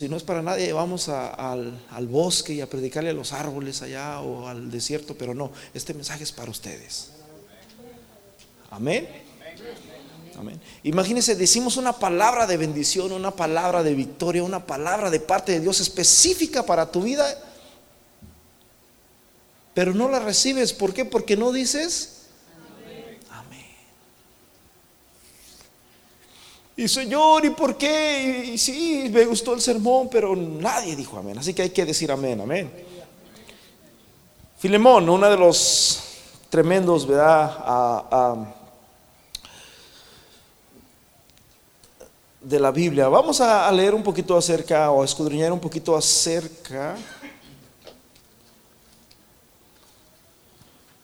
Si no es para nadie, vamos al, bosque y a predicarle a los árboles allá o al desierto, pero no, este mensaje es para ustedes. Amén. Amén. Imagínense, decimos una palabra de bendición, una palabra de victoria, una palabra de parte de Dios específica para tu vida, pero no la recibes. ¿Por qué? Porque no dices Y Señor, ¿y por qué? Y, sí, me gustó el sermón, pero nadie dijo amén. Así que hay que decir amén, amén. Filemón, uno de los tremendos, ¿verdad? de la Biblia. Vamos a, leer un poquito acerca o a escudriñar un poquito acerca.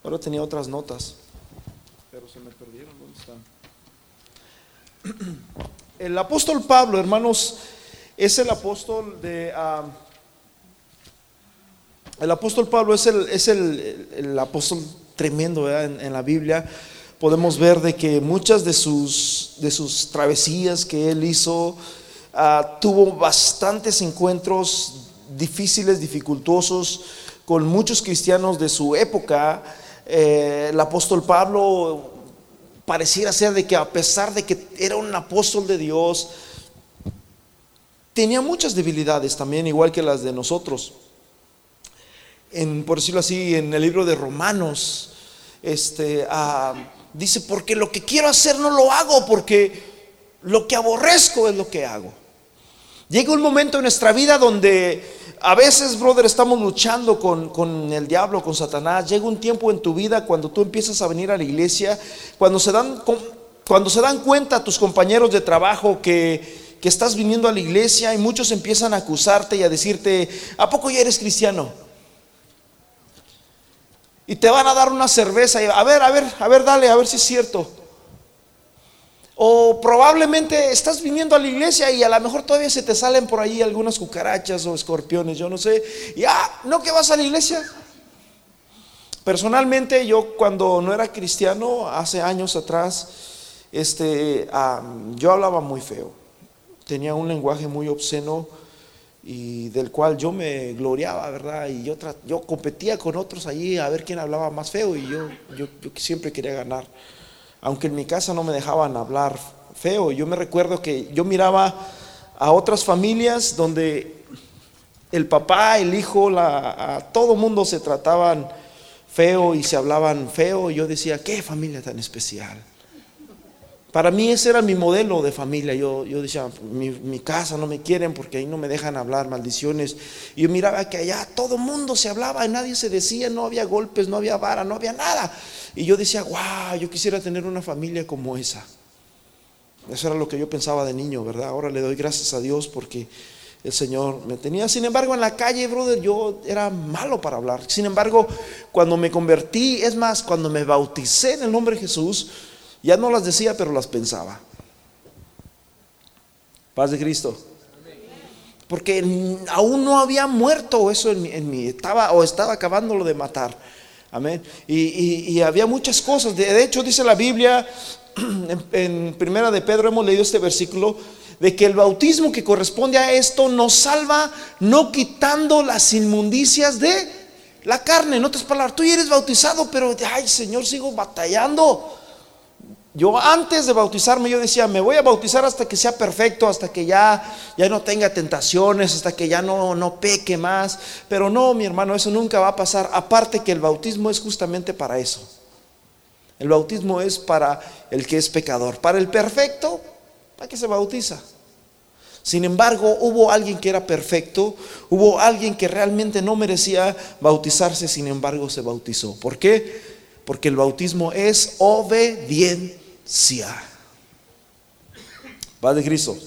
Ahora tenía otras notas, pero se me perdieron. ¿Dónde están? El apóstol Pablo, hermanos, es el apóstol de... Ah, el apóstol Pablo es el, es el, apóstol tremendo en, la Biblia. Podemos ver de que muchas de sus, de sus travesías que él hizo, ah, tuvo bastantes encuentros difíciles, dificultosos, con muchos cristianos de su época. Eh, el apóstol Pablo pareciera ser de que a pesar de que era un apóstol de Dios, tenía muchas debilidades también, igual que las de nosotros. En, por decirlo así, en el libro de Romanos, este, ah, dice, porque lo que quiero hacer no lo hago, porque lo que aborrezco es lo que hago. Llega un momento en nuestra vida donde a veces, brother, estamos luchando con, el diablo, con Satanás. Llega un tiempo en tu vida cuando tú empiezas a venir a la iglesia, cuando se dan, cuando se dan cuenta tus compañeros de trabajo que, que estás viniendo a la iglesia y muchos empiezan a acusarte y a decirte, ¿a poco ya eres cristiano? Y te van a dar una cerveza y a ver, a ver, a ver, dale, a ver si es cierto. O probablemente estás viniendo a la iglesia y a lo mejor todavía se te salen por ahí algunas cucarachas o escorpiones, yo no sé. Y ah, ¿no que vas a la iglesia? Personalmente yo cuando no era cristiano, hace años atrás, este, yo hablaba muy feo. Tenía un lenguaje muy obsceno y del cual yo me gloriaba, ¿verdad? Y yo, yo competía con otros allí a ver quién hablaba más feo y yo, yo siempre quería ganar aunque en mi casa no me dejaban hablar feo. Yo me recuerdo que yo miraba a otras familias donde el papá, el hijo, la, todo mundo se trataban feo y se hablaban feo. Yo decía, qué familia tan especial. Para mí ese era mi modelo de familia. Yo, yo decía, mi, casa no me quieren porque ahí no me dejan hablar maldiciones. Y yo miraba que allá todo mundo se hablaba y nadie se decía, no había golpes, no había vara, no había nada. Y yo decía, wow, yo quisiera tener una familia como esa. Eso era lo que yo pensaba de niño, ¿verdad? Ahora le doy gracias a Dios porque el Señor me tenía. Sin embargo, en la calle, brother, yo era malo para hablar. Sin embargo, cuando me convertí, es más, cuando me bauticé en el nombre de Jesús, ya no las decía, pero las pensaba. Paz de Cristo. Porque aún no había muerto eso en mí. Estaba, o estaba acabándolo de matar. Amén. Y, había muchas cosas. De, hecho, dice la Biblia, en, Primera de Pedro hemos leído este versículo, de que el bautismo que corresponde a esto nos salva no quitando las inmundicias de la carne. En otras palabras, tú ya eres bautizado, pero, ay Señor, sigo batallando. Yo antes de bautizarme yo decía, me voy a bautizar hasta que sea perfecto, hasta que ya, ya no tenga tentaciones, hasta que ya no, no peque más. Pero no, mi hermano, eso nunca va a pasar. Aparte que el bautismo es justamente para eso. El bautismo es para el que es pecador. Para el perfecto, ¿para qué se bautiza? Sin embargo, hubo alguien que era perfecto, hubo alguien que realmente no merecía bautizarse, sin embargo se bautizó. ¿Por qué? Porque el bautismo es obediente Padre Cristo.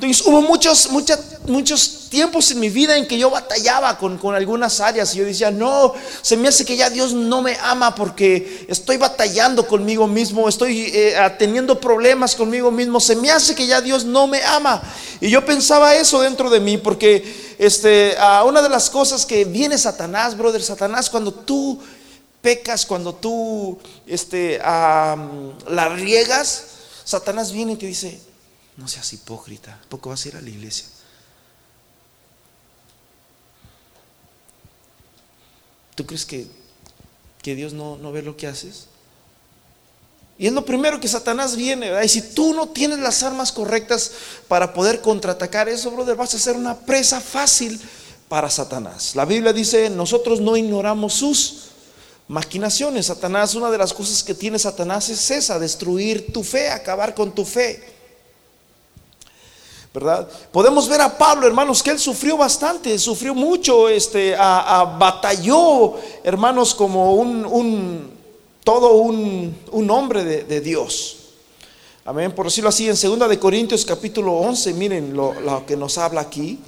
Entonces hubo muchos, muchos, muchos tiempos en mi vida en que yo batallaba con, algunas áreas y yo decía, no, se me hace que ya Dios no me ama porque estoy batallando conmigo mismo, estoy eh, teniendo problemas conmigo mismo, se me hace que ya Dios no me ama. Y yo pensaba eso dentro de mí porque este, una de las cosas que viene Satanás, brother, Satanás, cuando tú pecas, cuando tú este, um, la riegas, Satanás viene y te dice, no seas hipócrita, poco vas a ir a la iglesia. ¿Tú crees que, que Dios no, no, ve lo que haces? Y es lo primero que Satanás viene. Y si tú no tienes las armas correctas para poder contraatacar eso, brother, vas a ser una presa fácil para Satanás. La Biblia dice, nosotros no ignoramos sus maquinaciones. Satanás, una de las cosas que tiene Satanás es esa, destruir tu fe, acabar con tu fe. ¿verdad? Podemos ver a Pablo, hermanos, que él sufrió bastante, sufrió mucho, este, a, batalló, hermanos, como un, todo un, hombre de, Dios. Amén, por decirlo así, en 2 de Corintios capítulo 11, miren lo, lo que nos habla aquí.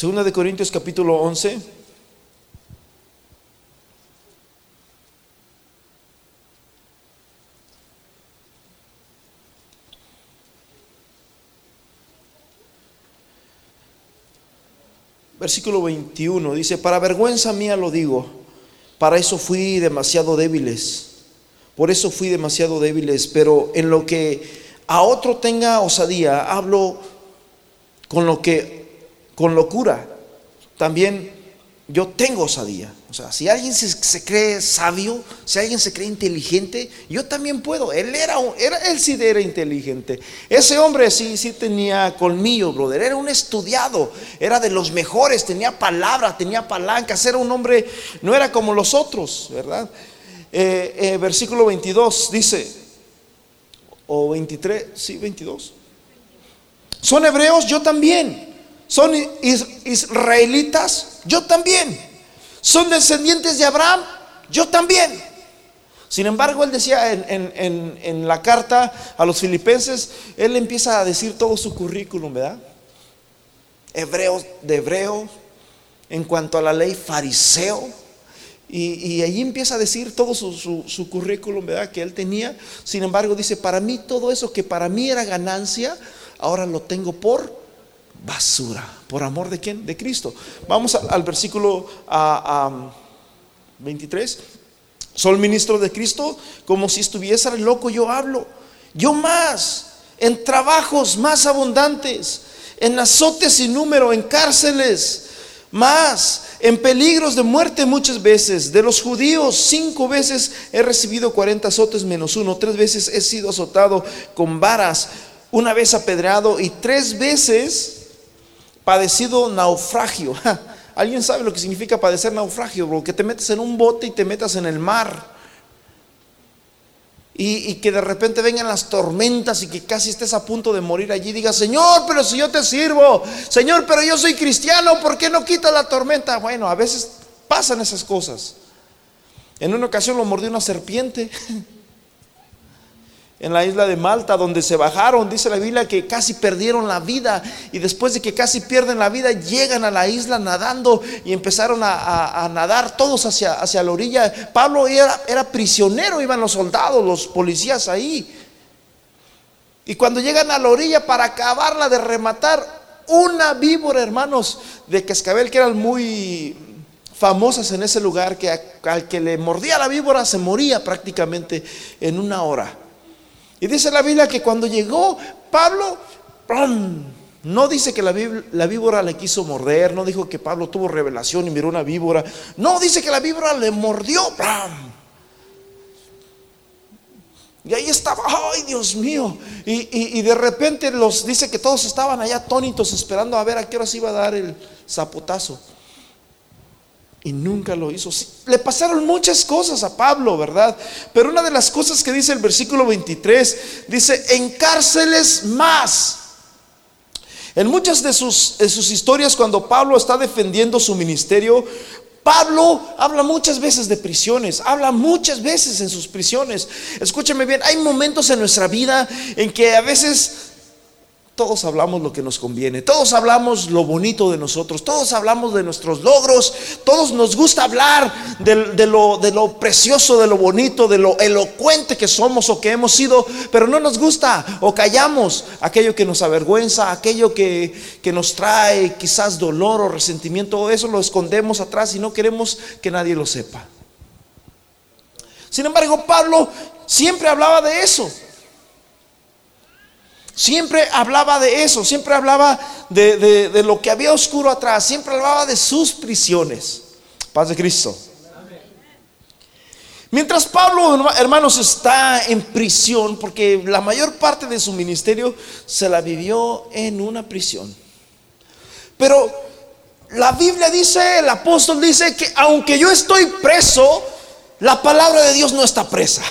Segunda de Corintios capítulo 11. Versículo 21 dice, para vergüenza mía lo digo, para eso fui demasiado débiles, por eso fui demasiado débiles, pero en lo que a otro tenga osadía, hablo con lo que con locura. También yo tengo osadía. O sea, si alguien se, cree sabio, si alguien se cree inteligente, yo también puedo. Él era, era, él sí era inteligente. Ese hombre sí, sí tenía colmillo, brother. Era un estudiado, era de los mejores, tenía palabra, tenía palancas. Era un hombre, no era como los otros, ¿verdad? Eh, eh, versículo 22 dice, o 23, sí, 22. Son hebreos, yo también son israelitas, yo también. Son descendientes de Abraham, yo también. Sin embargo, él decía en, la carta a los filipenses, él empieza a decir todo su currículum, ¿verdad? Hebreo de hebreo, en cuanto a la ley fariseo, y, ahí empieza a decir todo su, su, currículum, ¿verdad? Que él tenía. Sin embargo, dice, para mí todo eso que para mí era ganancia, ahora lo tengo por basura. ¿Por amor de quién? De Cristo. Vamos al versículo 23. Soy ministro de Cristo, como si estuviese loco yo hablo. Yo más, en trabajos más abundantes, en azotes sin número, en cárceles, más, en peligros de muerte muchas veces. De los judíos, cinco veces he recibido 40 azotes menos uno. Tres veces he sido azotado con varas, una vez apedreado y tres veces padecido naufragio. ¿Alguien sabe lo que significa padecer naufragio? Bro? Que te metes en un bote y te metas en el mar. Y, que de repente vengan las tormentas y que casi estés a punto de morir allí. Diga, Señor, pero si yo te sirvo. Señor, pero yo soy cristiano, ¿por qué no quita la tormenta? Bueno, a veces pasan esas cosas. En una ocasión lo mordió una serpiente. en la isla de Malta, donde se bajaron, dice la Biblia que casi perdieron la vida y después de que casi pierden la vida llegan a la isla nadando y empezaron a, nadar todos hacia, hacia, la orilla. Pablo era, era prisionero, iban los soldados, los policías ahí. Y cuando llegan a la orilla para acabarla de rematar, una víbora, hermanos, de cascabel que eran muy famosas en ese lugar, que al que le mordía la víbora se moría prácticamente en una hora. Y dice la Biblia que cuando llegó Pablo, no dice que la, víbora le quiso morder, no dijo que Pablo tuvo revelación y miró una víbora, no dice que la víbora le mordió. Y ahí estaba, ay Dios mío. Y, y, de repente los dice que todos estaban allá atónitos esperando a ver a qué hora se iba a dar el zapotazo. Y nunca lo hizo. le pasaron muchas cosas a Pablo, ¿verdad? Pero una de las cosas que dice el versículo 23, dice, en cárceles más. En muchas de sus, historias, cuando Pablo está defendiendo su ministerio, Pablo habla muchas veces de prisiones, habla muchas veces en sus prisiones. Escúchame bien, hay momentos en nuestra vida en que a veces todos hablamos lo que nos conviene, todos hablamos lo bonito de nosotros, todos hablamos de nuestros logros, todos nos gusta hablar de, lo, precioso, de lo bonito, de lo elocuente que somos o que hemos sido, pero no nos gusta o callamos aquello que nos avergüenza, aquello que, que nos trae quizás dolor o resentimiento, eso lo escondemos atrás y no queremos que nadie lo sepa. Sin embargo, Pablo siempre hablaba de eso. Siempre hablaba de eso, siempre hablaba de, de, lo que había oscuro atrás, siempre hablaba de sus prisiones. Paz de Cristo. Mientras Pablo, hermanos, está en prisión, porque la mayor parte de su ministerio se la vivió en una prisión. Pero la Biblia dice, el apóstol dice que aunque yo estoy preso, la palabra de Dios no está presa.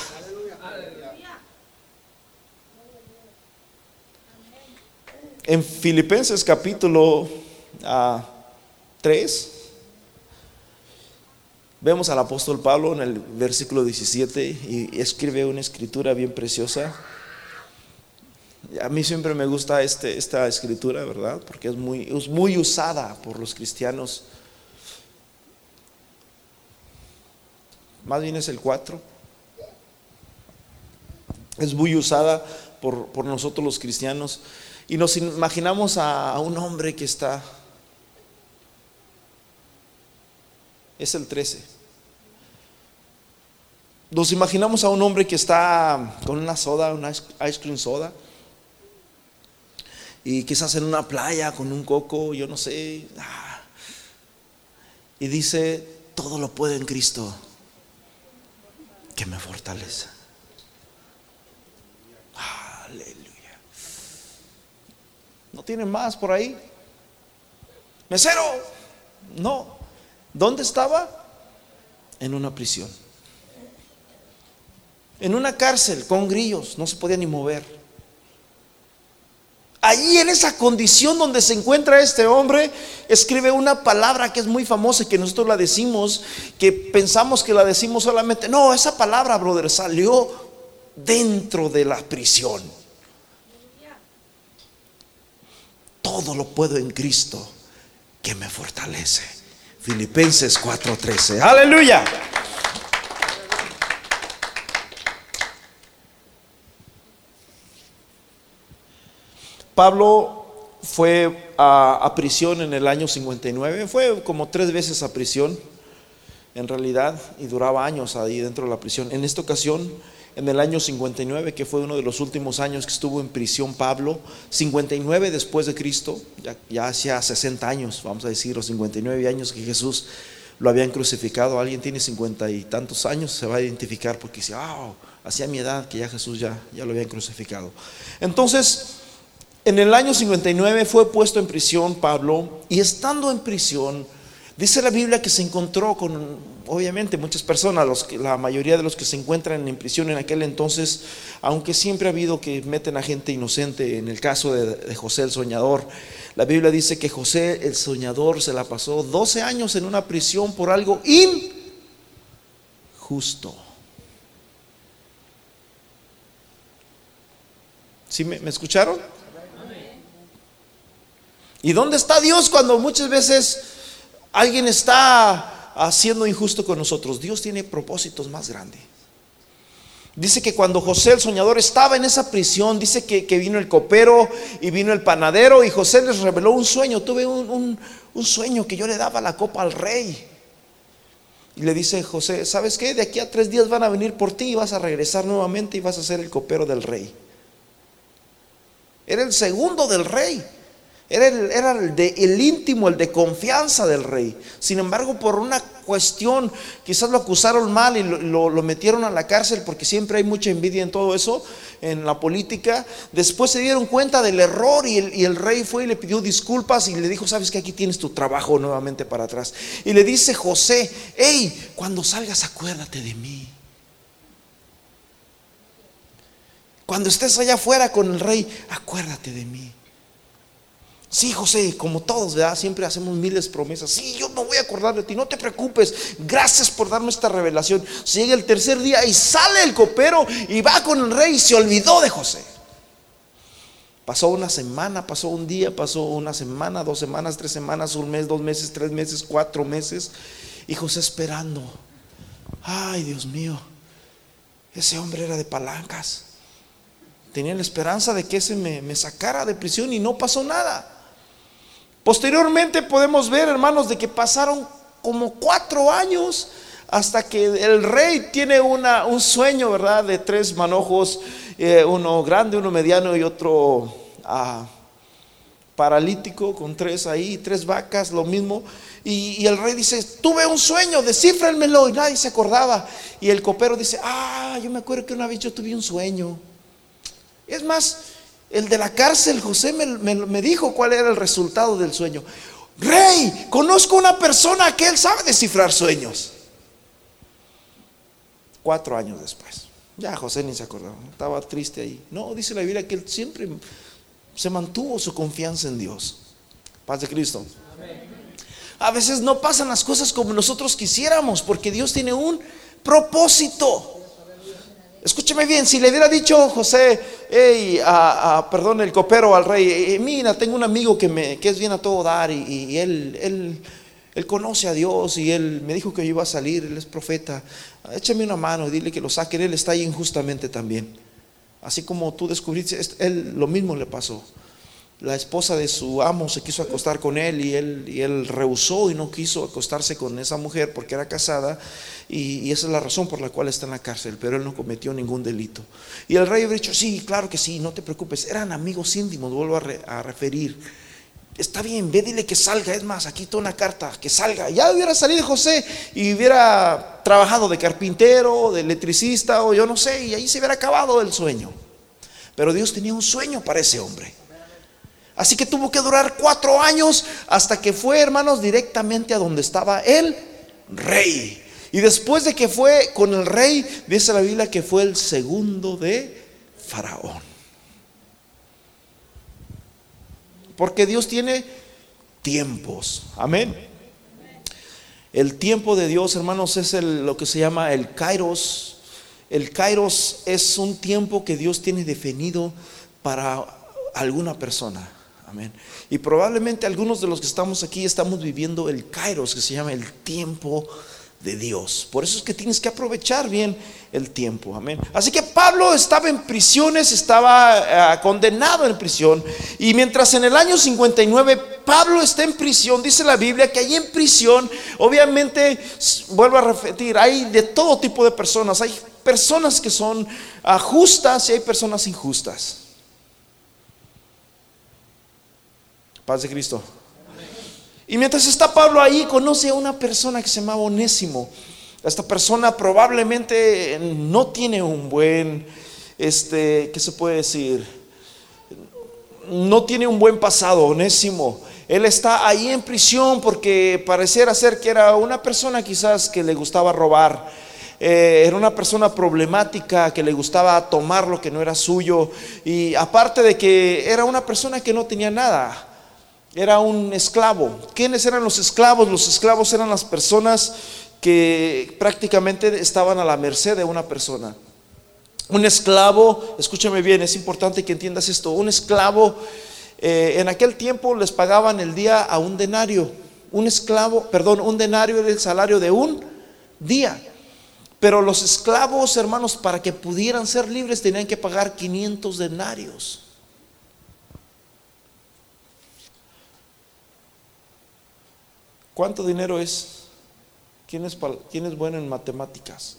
En Filipenses capítulo 3, ah, Vemos al apóstol Pablo en el versículo 17 y escribe una escritura bien preciosa. A mí siempre me gusta este, esta escritura, ¿verdad? Porque es muy, es muy usada por los cristianos. Más bien es el 4. Es muy usada por, por nosotros los cristianos. Y nos imaginamos a un hombre que está es el 13. Nos imaginamos a un hombre que está con una soda, una ice cream soda, y quizás en una playa con un coco, yo no sé, y dice, todo lo puede en Cristo, que me fortalece. Aleluya. ¿No tiene más por ahí? Mesero, no. ¿Dónde estaba? En una prisión. En una cárcel con grillos, no se podía ni mover. Allí en esa condición donde se encuentra este hombre, escribe una palabra que es muy famosa y que nosotros la decimos, que pensamos que la decimos solamente. No, esa palabra, brother, salió dentro de la prisión. Todo lo puedo en Cristo que me fortalece. Filipenses 4:13. Aleluya. Pablo fue a, prisión en el año 59, fue como tres veces a prisión en realidad y duraba años ahí dentro de la prisión. En esta ocasión en el año 59, que fue uno de los últimos años que estuvo en prisión Pablo, 59 después de Cristo, ya, hacía 60 años, vamos a decir, los 59 años que Jesús lo habían crucificado. Alguien tiene 50 y tantos años, se va a identificar porque dice, ah, hacía mi edad que ya Jesús ya, ya lo habían crucificado. Entonces, en el año 59 fue puesto en prisión Pablo y estando en prisión, dice la Biblia que se encontró con obviamente muchas personas, la mayoría de los que se encuentran en prisión en aquel entonces, aunque siempre ha habido que meten a gente inocente, en el caso de, José el soñador, la Biblia dice que José el soñador se la pasó 12 años en una prisión por algo injusto. ¿Sí me escucharon? ¿Y dónde está Dios cuando muchas veces alguien está haciendo injusto con nosotros. Dios tiene propósitos más grandes. Dice que cuando José el soñador estaba en esa prisión, dice que, vino el copero y vino el panadero y José les reveló un sueño. Tuve un, un sueño que yo le daba la copa al rey. Y le dice José, ¿sabes qué? De aquí a tres días van a venir por ti y vas a regresar nuevamente y vas a ser el copero del rey. Era el segundo del rey. Era, el, de, el íntimo, el de confianza del rey. Sin embargo, por una cuestión, quizás lo acusaron mal y lo, metieron a la cárcel porque siempre hay mucha envidia en todo eso, en la política. Después se dieron cuenta del error y el, rey fue y le pidió disculpas y le dijo, sabes que aquí tienes tu trabajo nuevamente para atrás. Y le dice José, hey, cuando salgas acuérdate de mí. Cuando estés allá afuera con el rey, acuérdate de mí. Sí, José, como todos, ¿verdad? Siempre hacemos miles de promesas. Sí, yo me voy a acordar de ti, no te preocupes. Gracias por darme esta revelación. llega el tercer día y sale el copero y va con el rey y se olvidó de José. Pasó una semana, pasó un día, pasó una semana, dos semanas, tres semanas, un mes, dos meses, tres meses, cuatro meses. Y José esperando. Ay, Dios mío, ese hombre era de palancas. Tenía la esperanza de que ese me, me sacara de prisión y no pasó nada. Posteriormente podemos ver, hermanos, de que pasaron como cuatro años hasta que el rey tiene una, un sueño, ¿verdad? De tres manojos, eh, uno grande, uno mediano y otro ah, paralítico, con tres ahí, tres vacas, lo mismo. Y, el rey dice, tuve un sueño, descifrenmelo. Y nadie se acordaba. Y el copero dice, ah, yo me acuerdo que una vez yo tuve un sueño. Es más, el de la cárcel, José me, me dijo cuál era el resultado del sueño. Rey, conozco una persona que él sabe descifrar sueños. Cuatro años después. Ya José ni se acordaba, estaba triste ahí. No, dice la Biblia que él siempre se mantuvo su confianza en Dios. Paz de Cristo. A veces no pasan las cosas como nosotros quisiéramos, porque Dios tiene un propósito. Escúcheme bien, si le hubiera dicho José, hey, perdón, el copero al rey, eh, mira, tengo un amigo que, me, que es bien a todo dar y, él, él, él, conoce a Dios y él me dijo que yo iba a salir, él es profeta, échame una mano y dile que lo saquen, él está ahí injustamente también. Así como tú descubriste, él lo mismo le pasó la esposa de su amo se quiso acostar con él y él, y él rehusó y no quiso acostarse con esa mujer porque era casada y, esa es la razón por la cual está en la cárcel, pero él no cometió ningún delito. Y el rey había dicho, sí, claro que sí, no te preocupes, eran amigos íntimos, vuelvo a, referir. Está bien, ve, dile que salga, es más, aquí está una carta, que salga. Ya hubiera salido José y hubiera trabajado de carpintero, de electricista o yo no sé, y ahí se hubiera acabado el sueño. Pero Dios tenía un sueño para ese hombre. Así que tuvo que durar cuatro años hasta que fue, hermanos, directamente a donde estaba el rey. Y después de que fue con el rey, dice la Biblia que fue el segundo de Faraón. Porque Dios tiene tiempos. Amén. El tiempo de Dios, hermanos, es lo que se llama el kairos. El kairos es un tiempo que Dios tiene definido para alguna persona. Amén. Y probablemente algunos de los que estamos aquí estamos viviendo el kairos, que se llama el tiempo de Dios. Por eso es que tienes que aprovechar bien el tiempo. Amén. Así que Pablo estaba en prisiones, estaba eh, condenado en prisión. Y mientras en el año 59 Pablo está en prisión, dice la Biblia que ahí en prisión, obviamente, vuelvo a repetir, hay de todo tipo de personas. Hay personas que son ah, justas y hay personas injustas. Paz de Cristo. Y mientras está Pablo ahí, conoce a una persona que se llama Onésimo. Esta persona probablemente no tiene un buen, este, ¿qué se puede decir? No tiene un buen pasado, Onésimo. Él está ahí en prisión porque pareciera ser que era una persona quizás que le gustaba robar. Eh, era una persona problemática que le gustaba tomar lo que no era suyo. Y aparte de que era una persona que no tenía nada era un esclavo. ¿Quiénes eran los esclavos? Los esclavos eran las personas que prácticamente estaban a la merced de una persona. Un esclavo, escúchame bien, es importante que entiendas esto, un esclavo eh, en aquel tiempo les pagaban el día a un denario. Un esclavo, perdón, un denario era el salario de un día. Pero los esclavos, hermanos, para que pudieran ser libres tenían que pagar 500 denarios. ¿Cuánto dinero es? ¿Quién es, bueno en matemáticas?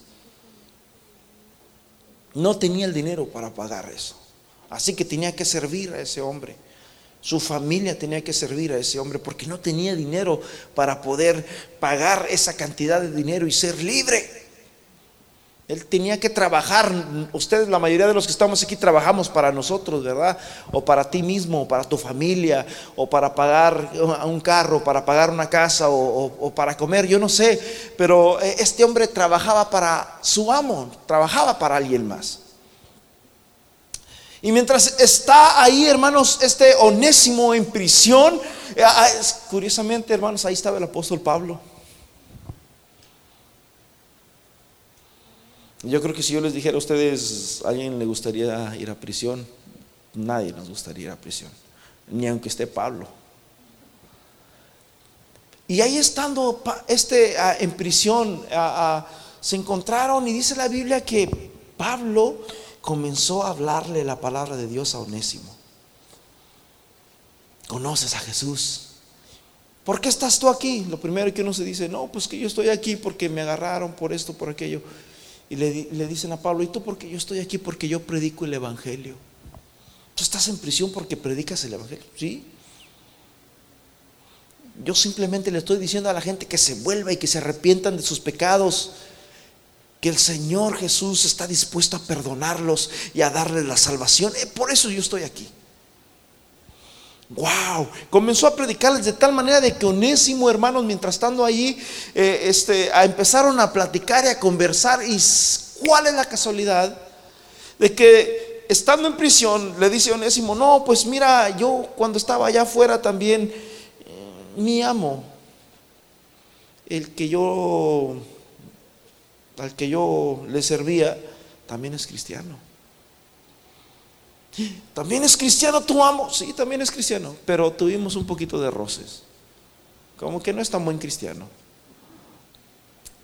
No tenía el dinero para pagar eso. Así que tenía que servir a ese hombre. Su familia tenía que servir a ese hombre porque no tenía dinero para poder pagar esa cantidad de dinero y ser libre. Él tenía que trabajar. Ustedes, la mayoría de los que estamos aquí, trabajamos para nosotros, ¿verdad? O para ti mismo, o para tu familia, o para pagar un carro, para pagar una casa, o, para comer, yo no sé. Pero eh, este hombre trabajaba para su amo, trabajaba para alguien más. Y mientras está ahí, hermanos, este onésimo en prisión, eh, ah, curiosamente, hermanos, ahí estaba el apóstol Pablo. Yo creo que si yo les dijera a ustedes, ¿a alguien le gustaría ir a prisión? Nadie nos gustaría ir a prisión, ni aunque esté Pablo. Y ahí estando este, en prisión, se encontraron y dice la Biblia que Pablo comenzó a hablarle la palabra de Dios a Onésimo. ¿Conoces a Jesús? ¿Por qué estás tú aquí? Lo primero que uno se dice, no, pues que yo estoy aquí porque me agarraron por esto, por aquello. Y le, le dicen a Pablo, ¿y tú por qué yo estoy aquí? Porque yo predico el Evangelio. ¿Tú estás en prisión porque predicas el Evangelio? Sí. Yo simplemente le estoy diciendo a la gente que se vuelva y que se arrepientan de sus pecados, que el Señor Jesús está dispuesto a perdonarlos y a darles la salvación. Eh, por eso yo estoy aquí. Wow, comenzó a predicarles de tal manera de que Onésimo, hermanos, mientras estando allí, eh, este, empezaron a platicar y a conversar. ¿Y cuál es la casualidad? De que estando en prisión, le dice Onésimo, no, pues mira, yo cuando estaba allá afuera también mi amo, el que yo, al que yo le servía, también es cristiano. También es cristiano tu amo, sí, también es cristiano, pero tuvimos un poquito de roces. Como que no es tan buen cristiano.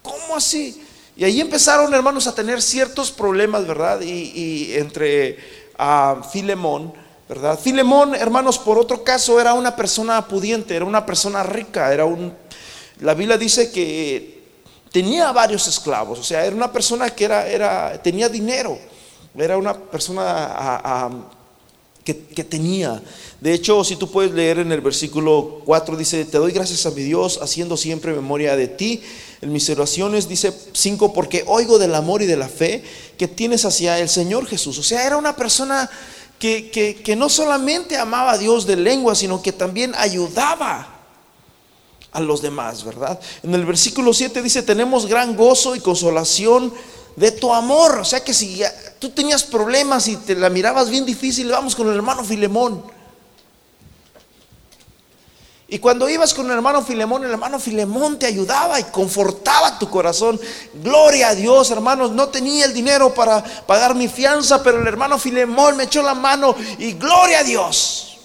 ¿Cómo así? Y ahí empezaron, hermanos, a tener ciertos problemas, ¿verdad? Y, entre a Filemón, ¿verdad? Filemón, hermanos, por otro caso, era una persona pudiente, era una persona rica, era un... La Biblia dice que tenía varios esclavos, o sea, era una persona que era, era, tenía dinero, era una persona que, tenía. De hecho, si tú puedes leer en el versículo 4, dice, te doy gracias a mi Dios, haciendo siempre memoria de ti. En mis oraciones dice 5, porque oigo del amor y de la fe que tienes hacia el Señor Jesús. O sea, era una persona que, no solamente amaba a Dios de lengua, sino que también ayudaba a los demás, ¿verdad? En el versículo 7 dice, tenemos gran gozo y consolación de tu amor. O sea que si tú tenías problemas y te la mirabas bien difícil, vamos con el hermano Filemón. Y cuando ibas con el hermano Filemón, el hermano Filemón te ayudaba y confortaba tu corazón. Gloria a Dios, hermanos. No tenía el dinero para pagar mi fianza, pero el hermano Filemón me echó la mano y gloria a Dios.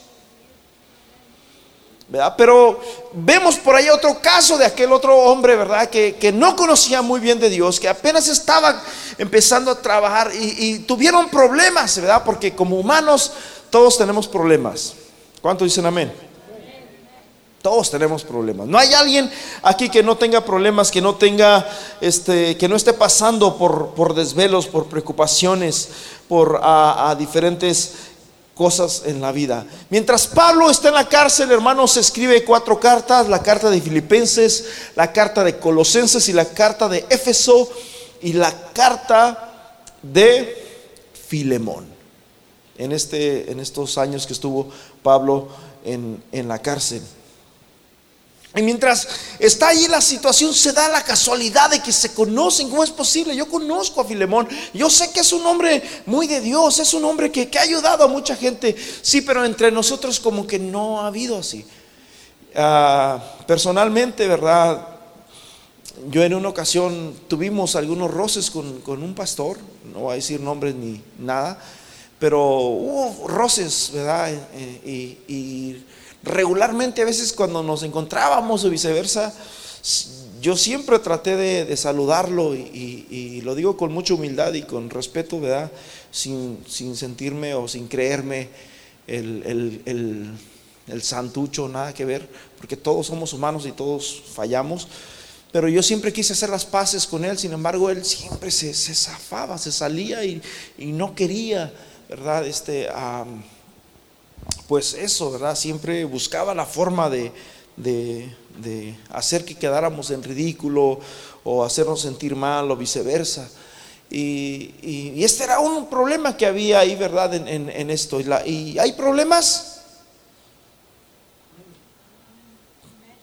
Pero vemos por ahí otro caso de aquel otro hombre, ¿verdad? Que, que no conocía muy bien de Dios, que apenas estaba empezando a trabajar y, tuvieron problemas, ¿verdad? Porque como humanos todos tenemos problemas. ¿Cuántos dicen amén? Todos tenemos problemas. No hay alguien aquí que no tenga problemas, que no tenga, este, que no esté pasando por, por desvelos, por preocupaciones, por a, diferentes cosas en la vida. Mientras Pablo está en la cárcel, hermanos, escribe cuatro cartas: la carta de Filipenses, la carta de Colosenses y la carta de Éfeso y la carta de Filemón. En, este, en estos años que estuvo Pablo en, en la cárcel. Y mientras está ahí la situación, se da la casualidad de que se conocen. ¿Cómo es posible? Yo conozco a Filemón. Yo sé que es un hombre muy de Dios, es un hombre que, ha ayudado a mucha gente. Sí, pero entre nosotros como que no ha habido así. Ah, personalmente, ¿verdad? Yo en una ocasión tuvimos algunos roces con, un pastor, no voy a decir nombres ni nada, pero hubo roces, ¿verdad? Eh, y regularmente a veces cuando nos encontrábamos o viceversa, yo siempre traté de, saludarlo y, lo digo con mucha humildad y con respeto, ¿verdad? Sin, sentirme o sin creerme el, el, santucho, nada que ver, porque todos somos humanos y todos fallamos. Pero yo siempre quise hacer las paces con él, sin embargo, él siempre se, zafaba, se salía y, no quería, ¿verdad? Este, pues eso, ¿verdad? Siempre buscaba la forma de, hacer que quedáramos en ridículo o hacernos sentir mal o viceversa. Y, este era un problema que había ahí, ¿verdad? En, esto. Y, hay problemas?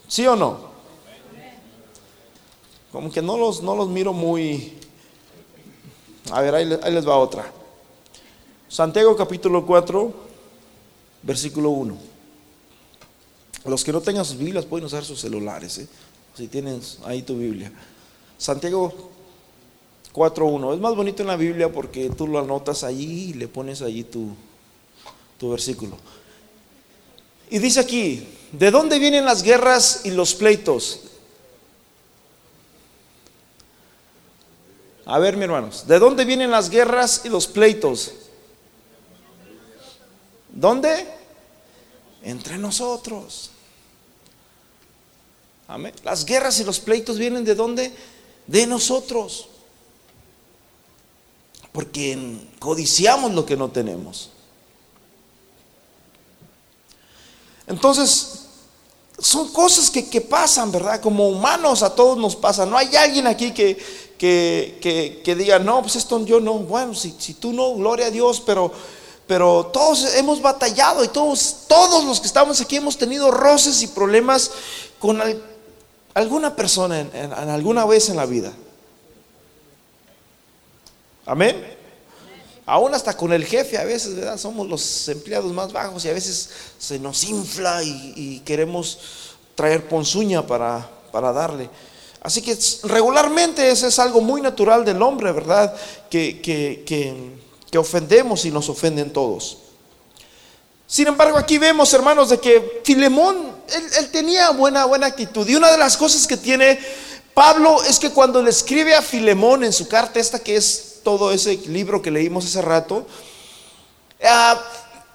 ¿Sí o no? Como que no los, no los miro muy... A ver, ahí, ahí les va otra. Santiago capítulo 4 versículo 1. Los que no tengan sus Biblias pueden usar sus celulares, ¿eh? si tienen ahí tu Biblia. Santiago 4.1. Es más bonito en la Biblia porque tú lo anotas allí y le pones allí tu, tu versículo. Y dice aquí, ¿de dónde vienen las guerras y los pleitos? A ver, mi hermanos, ¿de dónde vienen las guerras y los pleitos? ¿Dónde? Entre nosotros. Amén. Las guerras y los pleitos vienen de dónde? De nosotros. Porque codiciamos lo que no tenemos. Entonces, son cosas que, pasan, ¿verdad? Como humanos a todos nos pasa. No hay alguien aquí que, que, diga, no, pues esto yo no. Bueno, si, si tú no, gloria a Dios, pero, pero todos hemos batallado y todos, todos los que estamos aquí hemos tenido roces y problemas con alguna persona en, alguna vez en la vida. Amén. Aún hasta con el jefe a veces, ¿verdad? Somos los empleados más bajos y a veces se nos infla y, queremos traer ponzuña para, para, darle. Así que regularmente eso es algo muy natural del hombre, ¿verdad? Que, que, ofendemos y nos ofenden todos. Sin embargo, aquí vemos, hermanos, de que Filemón, él, tenía buena, buena actitud. Y una de las cosas que tiene Pablo es que cuando le escribe a Filemón en su carta esta que es todo ese libro que leímos hace rato, ah,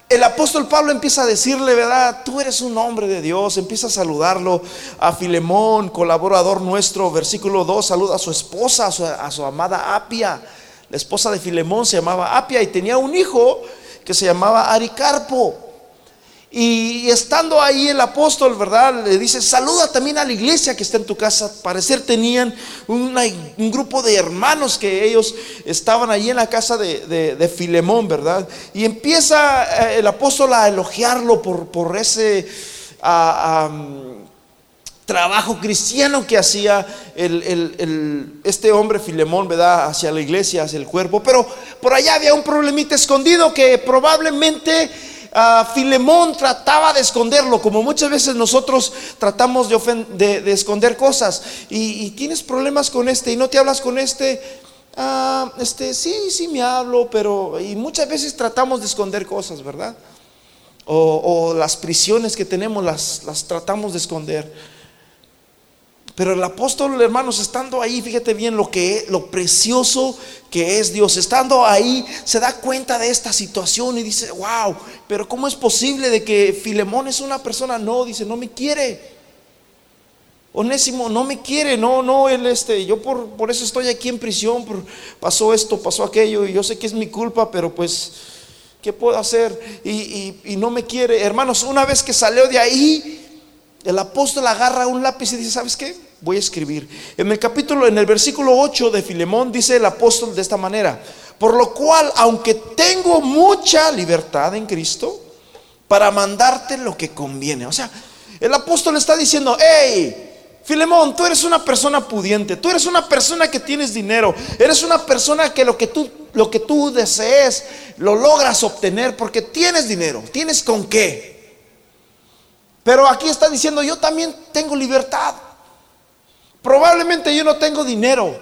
el apóstol Pablo empieza a decirle, ¿verdad? Tú eres un hombre de Dios, empieza a saludarlo a Filemón, colaborador nuestro, versículo 2, saluda a su esposa, a su amada Apia. La esposa de Filemón se llamaba Apia y tenía un hijo que se llamaba Aricarpo. Y estando ahí el apóstol, ¿verdad? Le dice, saluda también a la iglesia que está en tu casa. Parecer tenían un grupo de hermanos que ellos estaban ahí en la casa de, Filemón, ¿verdad? Y empieza eh, el apóstol a elogiarlo por, ese trabajo cristiano que hacía este hombre Filemón, ¿verdad? Hacia la iglesia, hacia el cuerpo. Pero por allá había un problemita escondido que probablemente Filemón trataba de esconderlo, como muchas veces nosotros tratamos de, esconder cosas. Y, tienes problemas con este y no te hablas con este. Ah, este, sí, sí me hablo, pero. Y muchas veces tratamos de esconder cosas, ¿verdad? O, las prisiones que tenemos las tratamos de esconder. Pero el apóstol, hermanos, estando ahí, fíjate bien lo que lo precioso que es Dios. Estando ahí, se da cuenta de esta situación y dice, "Wow, pero ¿cómo es posible de que Filemón es una persona no, dice, no me quiere?" Onésimo no me quiere, no, no, él este, yo por, por eso estoy aquí en prisión, pasó esto, pasó aquello, y yo sé que es mi culpa, pero pues, ¿qué puedo hacer? Y, y no me quiere. Hermanos, una vez que salió de ahí, el apóstol agarra un lápiz y dice, ¿sabes qué? Voy a escribir. En el capítulo, en el versículo 8 de Filemón dice el apóstol de esta manera, por lo cual, aunque tengo mucha libertad en Cristo, para mandarte lo que conviene. O sea, el apóstol está diciendo, hey, Filemón, tú eres una persona pudiente, tú eres una persona que tienes dinero, eres una persona que lo que tú, lo que tú desees lo logras obtener porque tienes dinero, tienes con qué. Pero aquí está diciendo, yo también tengo libertad. Probablemente yo no tengo dinero.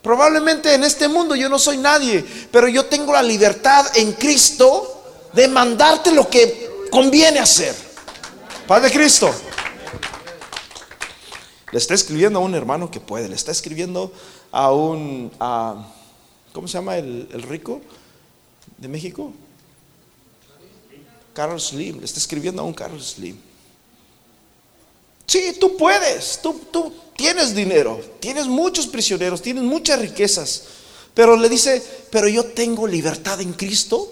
Probablemente en este mundo yo no soy nadie. Pero yo tengo la libertad en Cristo de mandarte lo que conviene hacer. Padre Cristo. Le está escribiendo a un hermano que puede. Le está escribiendo a un... ¿Cómo se llama el, el rico de México? Carlos Slim. Le está escribiendo a un Carlos Slim. Sí, tú puedes, tú, tú tienes dinero, tienes muchos prisioneros, tienes muchas riquezas, pero le dice, pero yo tengo libertad en Cristo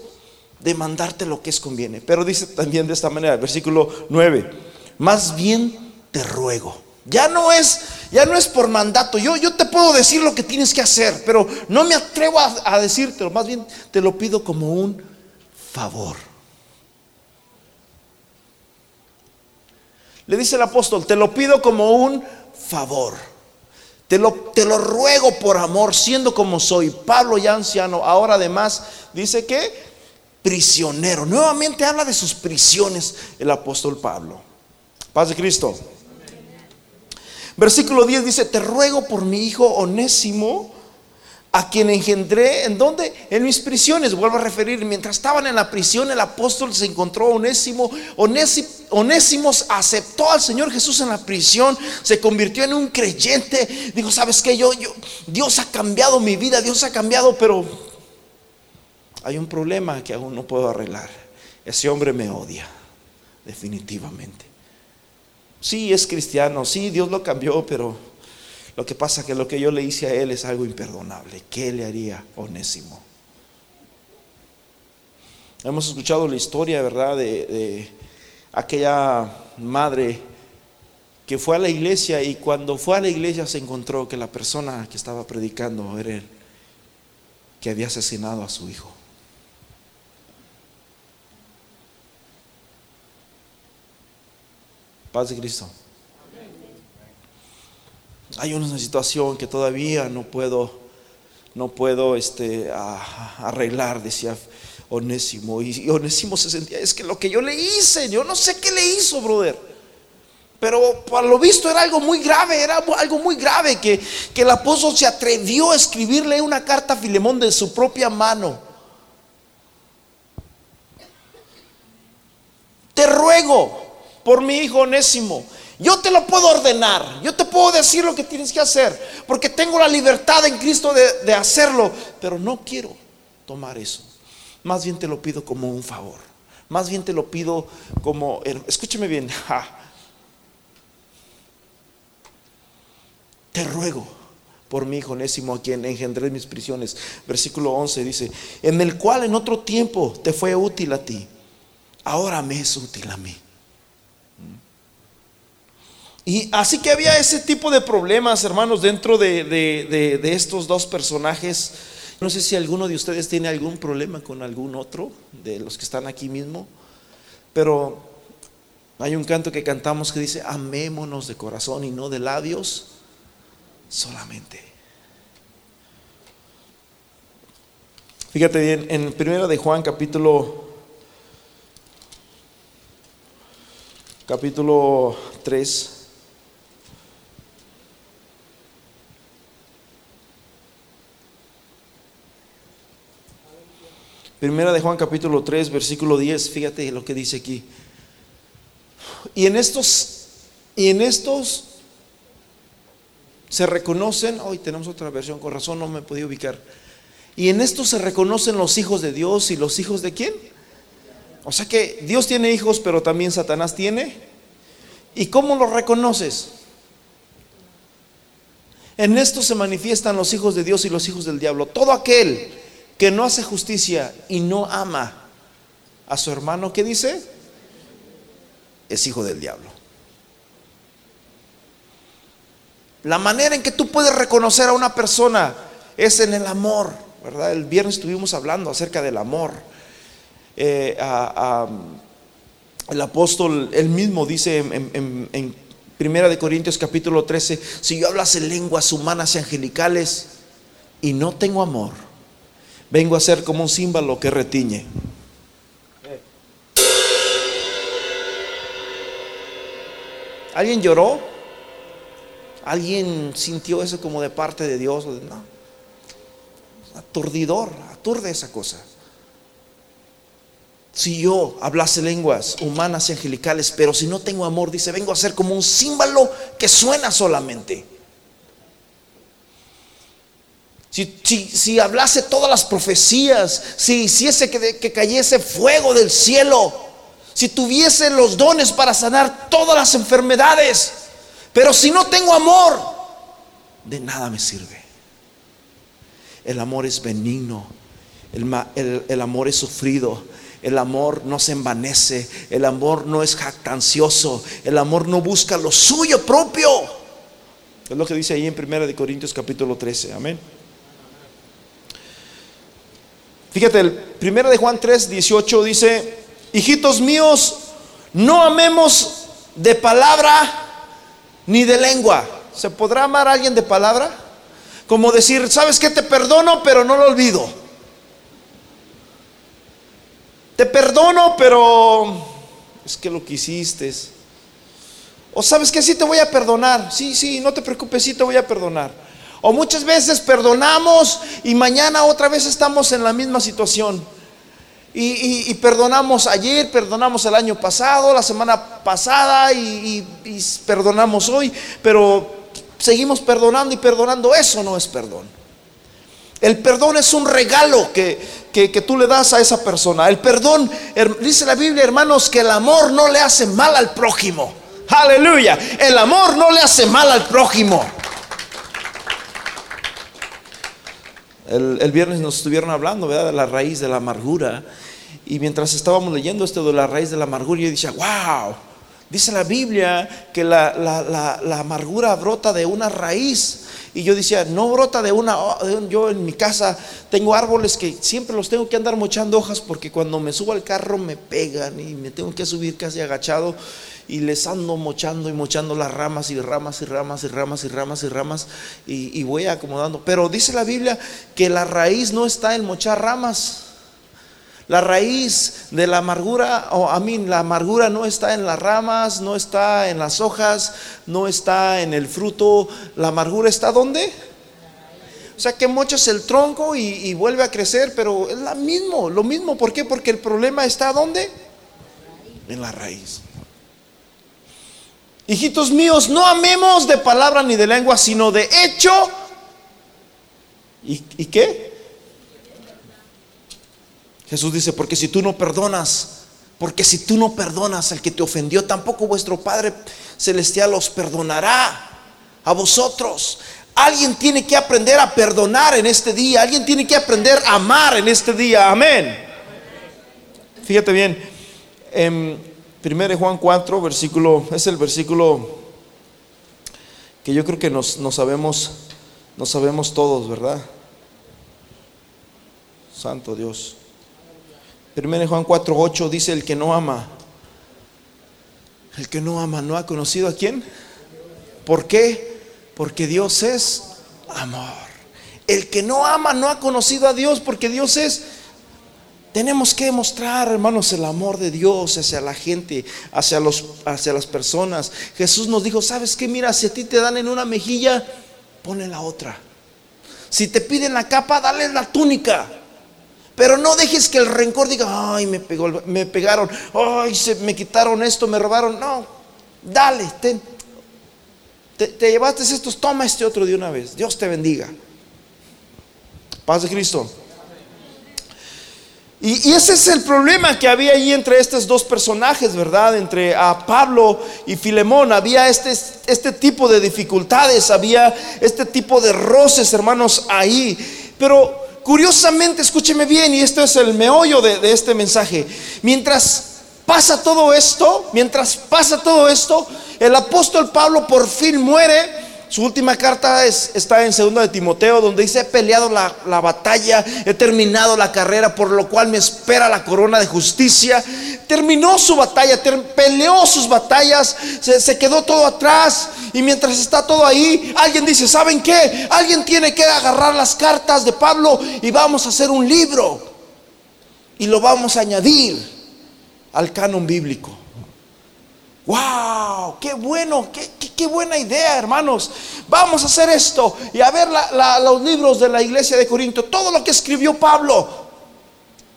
de mandarte lo que es conviene. Pero dice también de esta manera, versículo 9, más bien te ruego. Ya no es, ya no es por mandato. Yo, yo te puedo decir lo que tienes que hacer, pero no me atrevo a, a decírtelo. Más bien te lo pido como un favor. Le dice el apóstol, te lo pido como un favor. Te lo, te lo ruego por amor, siendo como soy. Pablo ya anciano, ahora además dice que prisionero. Nuevamente habla de sus prisiones el apóstol Pablo. Paz de Cristo. Versículo 10 dice, te ruego por mi hijo onésimo a quien engendré, ¿en dónde? En mis prisiones, vuelvo a referir, mientras estaban en la prisión el apóstol se encontró Onésimo, Onésimo aceptó al Señor Jesús en la prisión, se convirtió en un creyente, dijo, ¿sabes qué? Yo, yo, Dios ha cambiado mi vida, Dios ha cambiado, pero hay un problema que aún no puedo arreglar, ese hombre me odia, definitivamente. Sí, es cristiano, sí, Dios lo cambió, pero lo que pasa es que lo que yo le hice a él es algo imperdonable. ¿Qué le haría Onésimo? Hemos escuchado la historia, ¿verdad?, de, aquella madre que fue a la iglesia y cuando fue a la iglesia se encontró que la persona que estaba predicando era él, que había asesinado a su hijo. Paz de Cristo. Hay una situación que todavía no puedo, no puedo este, arreglar, decía Onésimo. Y Onésimo se sentía, es que lo que yo le hice, yo no sé qué le hizo, brother. Pero por lo visto era algo muy grave, era algo muy grave que, que el apóstol se atrevió a escribirle una carta a Filemón de su propia mano. Te ruego por mi hijo Onésimo. Yo te lo puedo ordenar, yo te puedo decir lo que tienes que hacer, porque tengo la libertad en Cristo de, de hacerlo, pero no quiero tomar eso. Más bien te lo pido como un favor. Más bien te lo pido como, escúcheme bien, te ruego por mi hijo Onésimo a quien engendré mis prisiones. Versículo 11 dice, en el cual en otro tiempo te fue útil a ti, ahora me es útil a mí. Y así que había ese tipo de problemas, hermanos, dentro de, de estos dos personajes no sé si alguno de ustedes tiene algún problema con algún otro de los que están aquí mismo, pero hay un canto que cantamos que dice, amémonos de corazón y no de labios solamente. Fíjate bien, en primera de Juan capítulo capítulo 3 Primera de Juan capítulo 3, versículo 10, fíjate lo que dice aquí. Y en estos, y en estos se reconocen, hoy tenemos otra versión, con razón no me podía ubicar. Y en estos se reconocen los hijos de Dios y los hijos de quién? O sea que Dios tiene hijos, pero también Satanás tiene. ¿Y cómo los reconoces? En esto se manifiestan los hijos de Dios y los hijos del diablo. Todo aquel que no hace justicia y no ama a su hermano, ¿qué dice? Es hijo del diablo. La manera en que tú puedes reconocer a una persona es en el amor, ¿verdad? El viernes estuvimos hablando acerca del amor. Eh, el apóstol, él mismo dice en, en, Primera de Corintios capítulo 13, si yo hablase lenguas humanas y angelicales y no tengo amor, vengo a ser como un símbolo que retiñe. ¿Alguien lloró? ¿Alguien sintió eso como de parte de Dios? No. Aturdidor, aturde esa cosa. Si yo hablase lenguas humanas y angelicales, pero si no tengo amor, dice, vengo a ser como un símbolo que suena solamente. Si, hablase todas las profecías, si hiciese que, que cayese fuego del cielo, si tuviese los dones para sanar todas las enfermedades, pero si no tengo amor, de nada me sirve. El amor es benigno, el, el, amor es sufrido, el amor no se envanece, el amor no es jactancioso, el amor no busca lo suyo propio. Es lo que dice ahí en 1 Corintios capítulo 13, amén. Fíjate, el primero de Juan 3, 18 dice, hijitos míos, no amemos de palabra ni de lengua. ¿Se podrá amar a alguien de palabra? Como decir, ¿sabes qué? Te perdono, pero no lo olvido. Te perdono, pero es que lo que hiciste. O sabes que sí te voy a perdonar. Sí, sí, no te preocupes, sí te voy a perdonar. O muchas veces perdonamos y mañana otra vez estamos en la misma situación. Y, perdonamos ayer, perdonamos el año pasado, la semana pasada y, perdonamos hoy, pero seguimos perdonando y perdonando. Eso no es perdón. El perdón es un regalo que, que, tú le das a esa persona. El perdón, dice la Biblia, hermanos, que el amor no le hace mal al prójimo. Aleluya. El amor no le hace mal al prójimo. El, viernes nos estuvieron hablando. De la raíz de la amargura. Y mientras estábamos leyendo esto de la raíz de la amargura, yo decía, wow, dice la Biblia que la, la amargura brota de una raíz. Y yo decía, no brota de una, yo en mi casa tengo árboles que siempre los tengo que andar mochando hojas porque cuando me subo al carro me pegan y me tengo que subir casi agachado y les ando mochando y mochando las ramas y ramas y ramas y ramas y ramas y ramas y, voy acomodando. Pero dice la Biblia que la raíz no está en mochar ramas. La raíz de la amargura, o a mí la amargura no está en las ramas, no está en las hojas, no está en el fruto. La amargura está ¿dónde? O sea que mochas el tronco y, y, vuelve a crecer, pero es lo mismo, lo mismo. ¿Por qué? Porque el problema está ¿dónde? En la raíz. Hijitos míos, no amemos de palabra ni de lengua, sino de hecho. ¿Y, ¿Y qué? Jesús dice, porque si tú no perdonas, porque si tú no perdonas al que te ofendió, tampoco vuestro Padre Celestial os perdonará a vosotros. Alguien tiene que aprender a perdonar en este día. Alguien tiene que aprender a amar en este día. Amén. Fíjate bien. 1 Juan 4, versículo, es el versículo que yo creo que nos, nos sabemos, nos sabemos todos, ¿verdad? Santo Dios. 1 Juan 4, 8 dice, el que no ama, el que no ama, ¿no ha conocido a quién? ¿Por qué? Porque Dios es amor. El que no ama no ha conocido a Dios porque Dios es tenemos que mostrar, hermanos, el amor de Dios hacia la gente, hacia, los, hacia las personas. Jesús nos dijo, ¿sabes qué? Mira, si a ti te dan en una mejilla, ponle la otra. Si te piden la capa, dale la túnica. Pero no dejes que el rencor diga, ay, me, pegó, me pegaron, ay, se, me quitaron esto, me robaron. No, dale, te, te llevaste estos, toma este otro de una vez. Dios te bendiga. Paz de Cristo. Y, ese es el problema que había ahí entre estos dos personajes, ¿verdad? Entre a Pablo y Filemón. Había este, este tipo de dificultades, había este tipo de roces, hermanos, ahí. Pero Curiosamente, escúcheme bien, y esto es el meollo de, este mensaje. Mientras pasa todo esto, mientras pasa todo esto, el apóstol Pablo por fin muere su última carta está en segunda de Timoteo, donde dice, he peleado la, batalla, he terminado la carrera, por lo cual me espera la corona de justicia. Terminó su batalla, peleó sus batallas, se, se quedó todo atrás. Y mientras está todo ahí, alguien dice, ¿saben qué? Alguien tiene que agarrar las cartas de Pablo y vamos a hacer un libro. Y lo vamos a añadir al canon bíblico. ¡Wow! ¡Qué bueno! Qué, buena idea, hermanos! Vamos a hacer esto y a ver los libros de la iglesia de Corinto, todo lo que escribió Pablo,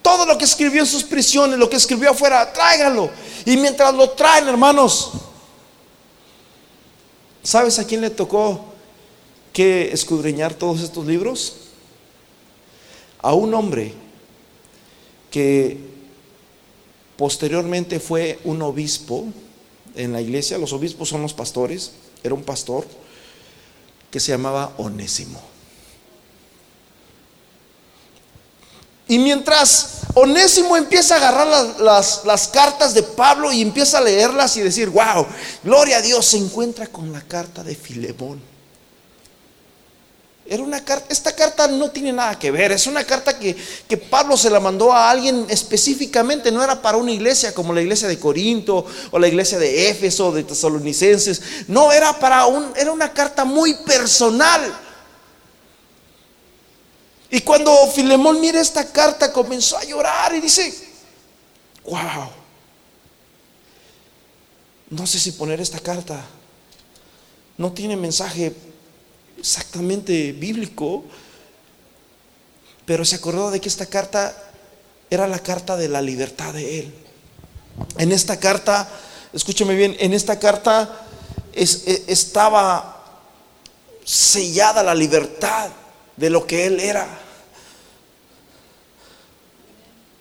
todo lo que escribió en sus prisiones, lo que escribió afuera, tráiganlo. Y mientras lo traen, hermanos, ¿sabes a quién le tocó que escudriñar todos estos libros? A un hombre que posteriormente fue un obispo en la iglesia, los obispos son los pastores, era un pastor que se llamaba Onésimo. Y mientras Onésimo empieza a agarrar las, las, cartas de Pablo y empieza a leerlas y decir, wow, gloria a Dios, se encuentra con la carta de Filemón. Era una carta, esta carta no tiene nada que ver, es una carta que, que, Pablo se la mandó a alguien específicamente, no era para una iglesia como la iglesia de Corinto o la iglesia de Éfeso, de Tesalonicenses, no, era para un, era una carta muy personal. Y cuando Filemón mira esta carta comenzó a llorar y dice, wow, no sé si poner esta carta, no tiene mensaje exactamente bíblico, pero se acordó de que esta carta era la carta de la libertad de él. En esta carta, escúcheme bien, en esta carta e, estaba sellada la libertad de lo que él era.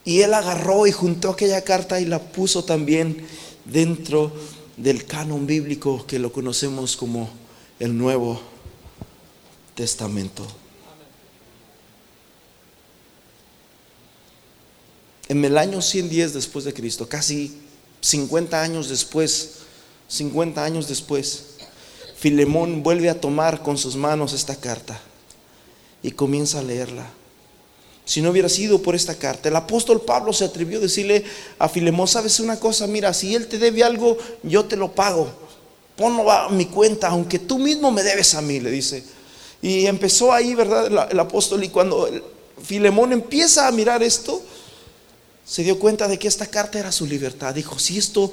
Y él agarró y juntó aquella carta y la puso también dentro del canon bíblico que lo conocemos como el Nuevo Testamento. En el año 110 después de Cristo, casi 50 años después, 50 años después, Filemón vuelve a tomar con sus manos esta carta y comienza a leerla. Si no hubiera sido por esta carta, el apóstol Pablo se atrevió a decirle a Filemón, sabes una cosa, mira, si él te debe algo, yo te lo pago. Ponlo a mi cuenta, aunque tú mismo me debes a mí, le dice. Y empezó ahí, ¿verdad? El, apóstol, y cuando Filemón empieza a mirar esto, se dio cuenta de que esta carta era su libertad. Dijo, si esto,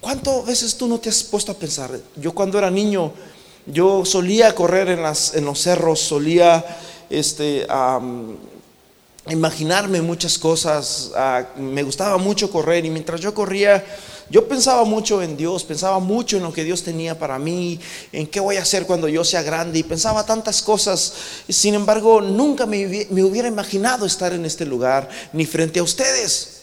¿cuántas veces tú no te has puesto a pensar? Yo cuando era niño, yo solía correr en, los cerros, solía este, imaginarme muchas cosas, me gustaba mucho correr y mientras yo corría, yo pensaba mucho en Dios, pensaba mucho en lo que Dios tenía para mí, en qué voy a hacer cuando yo sea grande y pensaba tantas cosas. Sin embargo, nunca me, hubiera imaginado estar en este lugar ni frente a ustedes.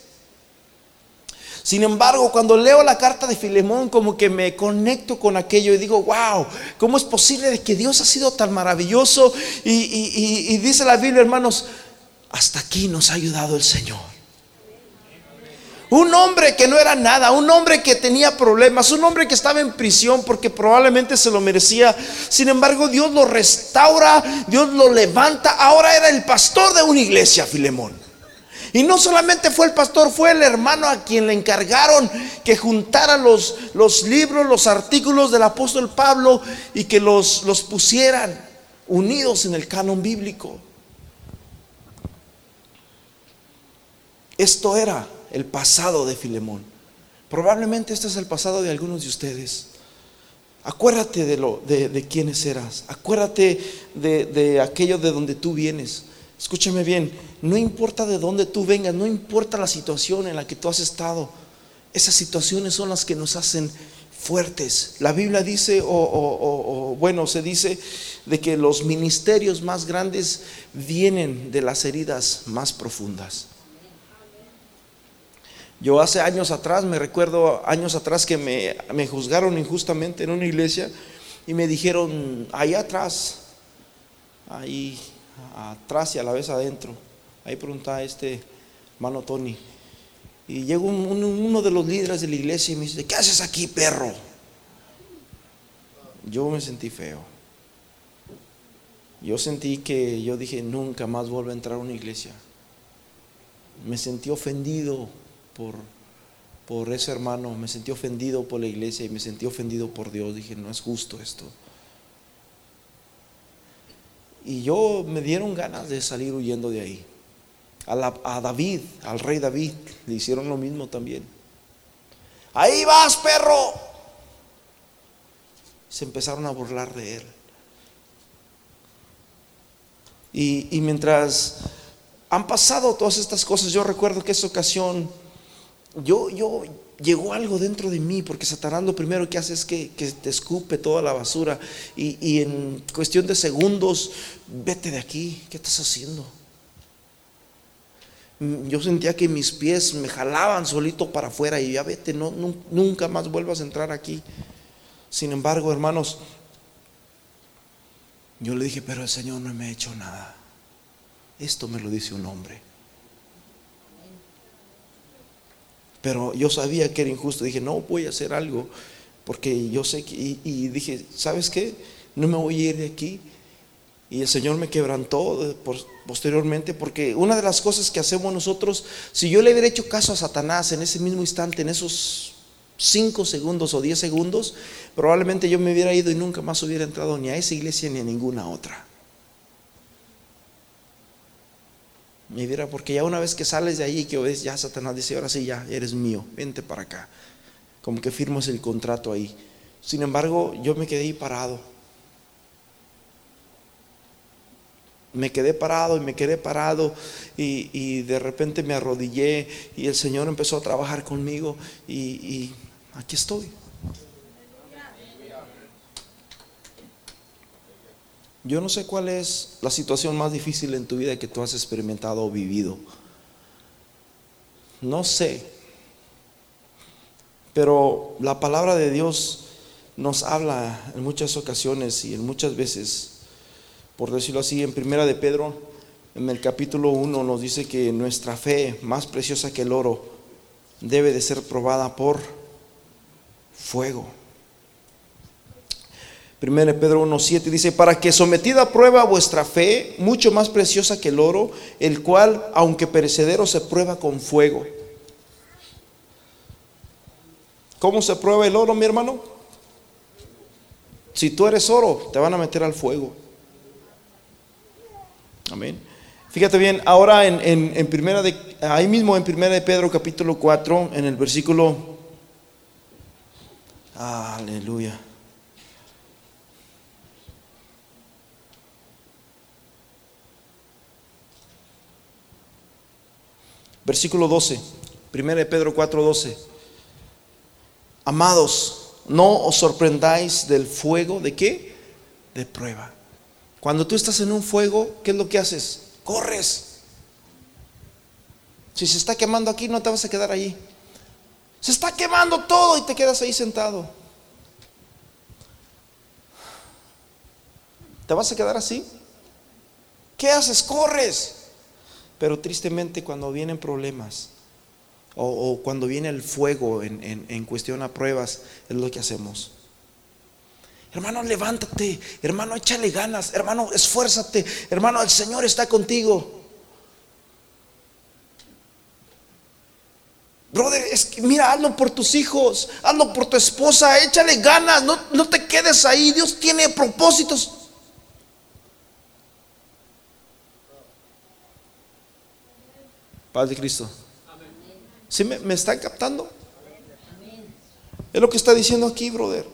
Sin embargo, cuando leo la carta de Filemón, como que me conecto con aquello y digo, wow, ¿cómo es posible que Dios ha sido tan maravilloso? Y, y dice la Biblia, hermanos, hasta aquí nos ha ayudado el Señor. Un hombre que no era nada, un hombre que tenía problemas, un hombre que estaba en prisión porque probablemente se lo merecía. Sin embargo, Dios lo restaura, Dios lo levanta. Ahora era el pastor de una iglesia, Filemón. Y no solamente fue el pastor, fue el hermano a quien le encargaron que juntara los, libros, los artículos del apóstol Pablo y que los, los pusieran unidos en el canon bíblico. Esto era el pasado de Filemón. Probablemente este es el pasado de algunos de ustedes. Acuérdate de, lo, de, quiénes eras. Acuérdate de, de aquello de donde tú vienes. Escúchame bien, no importa de dónde tú vengas, no importa la situación en la que tú has estado. Esas situaciones son las que nos hacen fuertes. La Biblia dice, o, bueno, se dice de que los ministerios más grandes vienen de las heridas más profundas. Yo hace años atrás, me recuerdo años atrás que me, juzgaron injustamente en una iglesia y me dijeron, allá atrás, ahí atrás y a la vez adentro, ahí preguntaba este hermano Tony. Y llegó uno de los líderes de la iglesia y me dice, ¿qué haces aquí, perro? Yo me sentí feo. Yo sentí que yo dije, nunca más vuelvo a entrar a una iglesia. Me sentí ofendido por, por ese hermano, me sentí ofendido por la iglesia y me sentí ofendido por Dios. Dije, no es justo esto. Y yo me dieron ganas de salir huyendo de ahí. A, a, David, al rey David, le hicieron lo mismo también. Ahí vas, perro. Se empezaron a burlar de él. Y, y mientras han pasado todas estas cosas, yo recuerdo que esa ocasión yo, yo, llegó algo dentro de mí, porque Satanás lo primero que hace es que, te escupe toda la basura y, en cuestión de segundos, vete de aquí, ¿qué estás haciendo? Mm, yo sentía que mis pies me jalaban solito para afuera y ya vete, nunca más vuelvas a entrar aquí. Sin embargo, hermanos, yo le dije, pero el Señor no me ha hecho nada. Esto me lo dice un hombre. Pero yo sabía que era injusto. Dije, no voy a hacer algo. Porque yo sé que. Y, dije, ¿sabes qué? No me voy a ir de aquí. Y el Señor me quebrantó posteriormente. Porque una de las cosas que hacemos nosotros, si yo le hubiera hecho caso a Satanás en ese mismo instante, en esos cinco segundos o diez segundos, probablemente yo me hubiera ido y nunca más hubiera entrado ni a esa iglesia ni a ninguna otra. Me dirá, porque ya una vez que sales de ahí que ves, ya Satanás dice, ahora sí, ya eres mío, vente para acá. Como que firmas el contrato ahí. Sin embargo, yo me quedé ahí parado. Me quedé parado y me quedé parado y, de repente me arrodillé y el Señor empezó a trabajar conmigo y aquí estoy. Yo no sé cuál es la situación más difícil en tu vida que tú has experimentado o vivido. No sé. Pero la palabra de Dios nos habla en muchas ocasiones y en muchas veces, por decirlo así, en Primera de Pedro, en el capítulo 1 nos dice que nuestra fe, más preciosa que el oro, debe de ser probada por fuego. Primera de Pedro 1.7 dice, para que sometida a prueba vuestra fe, mucho más preciosa que el oro, el cual, aunque perecedero, se prueba con fuego. ¿Cómo se prueba el oro, mi hermano? Si tú eres oro, te van a meter al fuego. Amén. Fíjate bien, ahora en, primera de, ahí mismo en primera de Pedro capítulo 4, en el versículo, aleluya. Versículo 12, primera de Pedro 4, 12. Amados, no os sorprendáis del fuego de qué? De prueba. Cuando tú estás en un fuego, ¿qué es lo que haces? corres. Si se está quemando aquí, no te vas a quedar allí. Se está quemando todo y te quedas ahí sentado. ¿Te vas a quedar así? ¿Qué haces? Corres. Pero tristemente cuando vienen problemas o, cuando viene el fuego en, en cuestión a pruebas, es lo que hacemos. Hermano, levántate. Hermano, échale ganas. Hermano, esfuérzate. Hermano, el Señor está contigo. Brother, es que mira, hazlo por tus hijos, hazlo por tu esposa, échale ganas, no, no te quedes ahí, Dios tiene propósitos. Padre Cristo. ¿Sí me, me están captando? Es lo que está diciendo aquí, brother.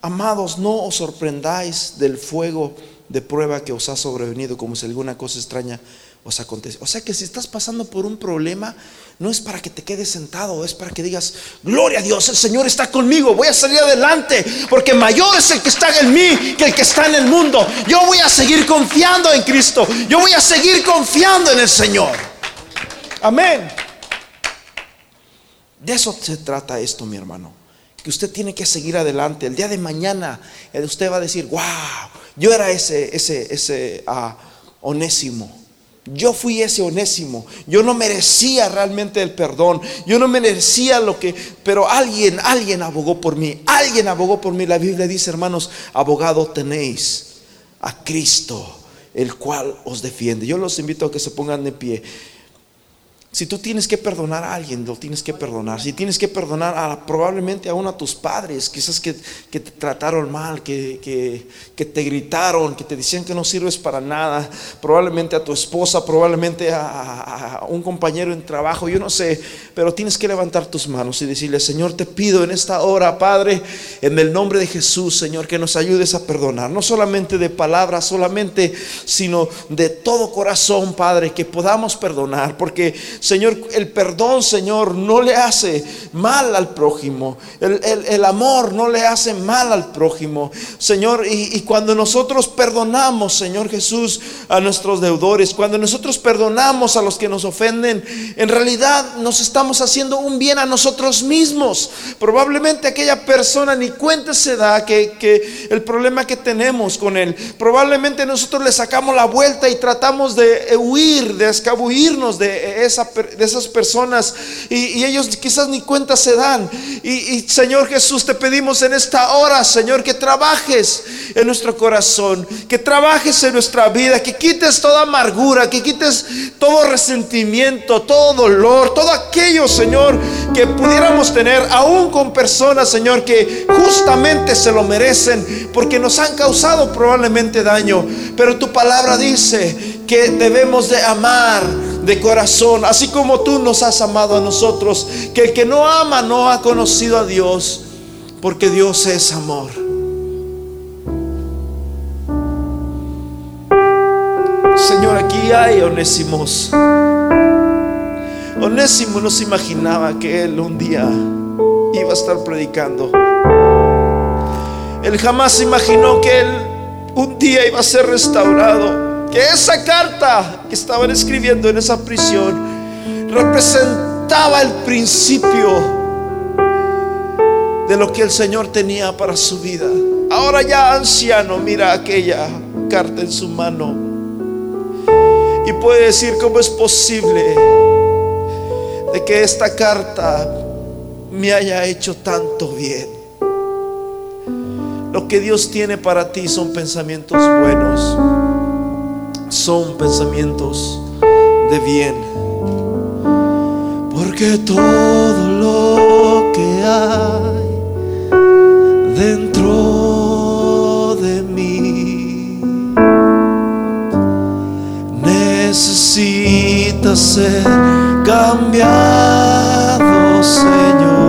Amados, no os sorprendáis del fuego de prueba que os ha sobrevenido como si alguna cosa extraña os acontece. O sea que si estás pasando por un problema, no es para que te quedes sentado, es para que digas, gloria a Dios, el Señor está conmigo, voy a salir adelante, porque mayor es el que está en mí que el que está en el mundo. Yo voy a seguir confiando en Cristo, yo voy a seguir confiando en el Señor. Amén. De eso se trata esto, mi hermano que usted tiene que seguir adelante. El día de mañana eh, usted va a decir, wow, yo era ese, ese, ese uh, onésimo. Yo fui ese onésimo. Yo no merecía realmente el perdón. Yo no merecía lo que... Pero alguien, alguien abogó por mí. Alguien abogó por mí. La Biblia dice, hermanos, abogado tenéis a Cristo, el cual os defiende. Yo los invito a que se pongan de pie. Si tú tienes que perdonar a alguien, lo tienes que perdonar. Si tienes que perdonar a, probablemente a uno de tus padres, quizás que, te trataron mal, que, que, te gritaron, que te decían que no sirves para nada, probablemente a tu esposa, probablemente a, a, un compañero en trabajo, yo no sé, pero tienes que levantar tus manos y decirle, Señor, te pido en esta hora, Padre, en el nombre de Jesús, Señor, que nos ayudes a perdonar, no solamente de palabras, solamente, sino de todo corazón, Padre, que podamos perdonar, porque Señor, el perdón, Señor, no le hace mal al prójimo. El, amor no le hace mal al prójimo. Señor, y, cuando nosotros perdonamos, Señor Jesús, a nuestros deudores, cuando nosotros perdonamos a los que nos ofenden, en realidad nos estamos haciendo un bien a nosotros mismos. Probablemente aquella persona ni cuenta se da que, que el problema que tenemos con él. Probablemente nosotros le sacamos la vuelta y tratamos de huir, de escabullirnos de esa de esas personas y, ellos quizás ni cuenta se dan. Y, Señor Jesús, te pedimos en esta hora, Señor, que trabajes en nuestro corazón, que trabajes en nuestra vida, que quites toda amargura, que quites todo resentimiento, todo dolor, todo aquello, Señor, que pudiéramos tener aún con personas, Señor, que justamente se lo merecen porque nos han causado probablemente daño. Pero tu palabra dice que debemos de amar de corazón, así como tú nos has amado a nosotros, que el que no ama no ha conocido a Dios, porque Dios es amor. Señor, aquí hay Onésimos. Onésimo no se imaginaba que él un día iba a estar predicando. Él jamás imaginó que él un día iba a ser restaurado que esa carta que estaban escribiendo en esa prisión representaba el principio de lo que el Señor tenía para su vida. Ahora ya anciano, mira aquella carta en su mano y puede decir cómo es posible de que esta carta me haya hecho tanto bien. Lo que Dios tiene para ti son pensamientos buenos, son pensamientos de bien. Porque todo lo que hay dentro de mí necesita ser cambiado, Señor.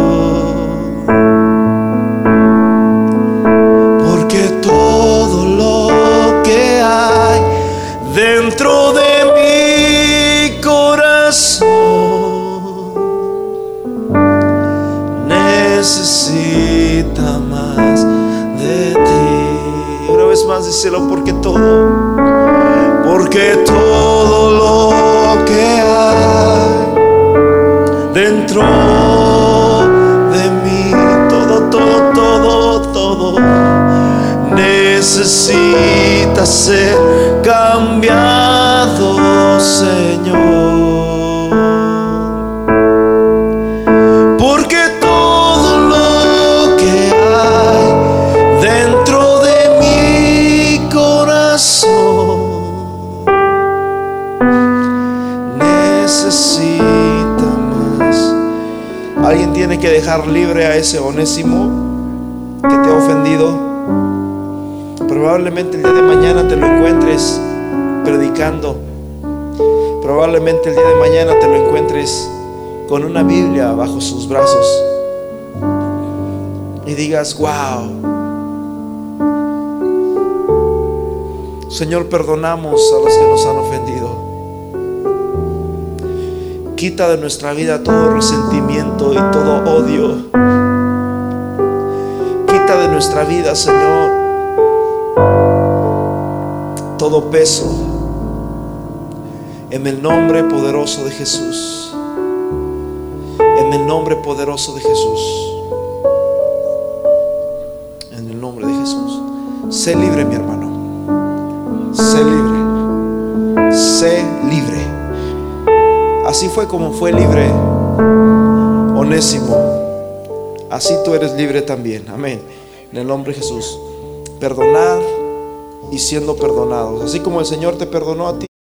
Todo, porque todo lo que hay dentro de mí, todo, todo, todo, todo, necesita ser libre a ese onésimo que te ha ofendido. Probablemente el día de mañana te lo encuentres predicando. Probablemente el día de mañana te lo encuentres con una Biblia bajo sus brazos y digas, wow, Señor, perdonamos a los que nos han ofendido. Quita de nuestra vida todo resentimiento y todo odio. Quita de nuestra vida, Señor, todo peso. En el nombre poderoso de Jesús. En el nombre poderoso de Jesús. En el nombre de Jesús. Sé libre, mi hermano. Sé libre. Así fue como fue libre Onésimo. Así tú eres libre también. Amén. En el nombre de Jesús. Perdonar y siendo perdonados. Así como el Señor te perdonó a ti.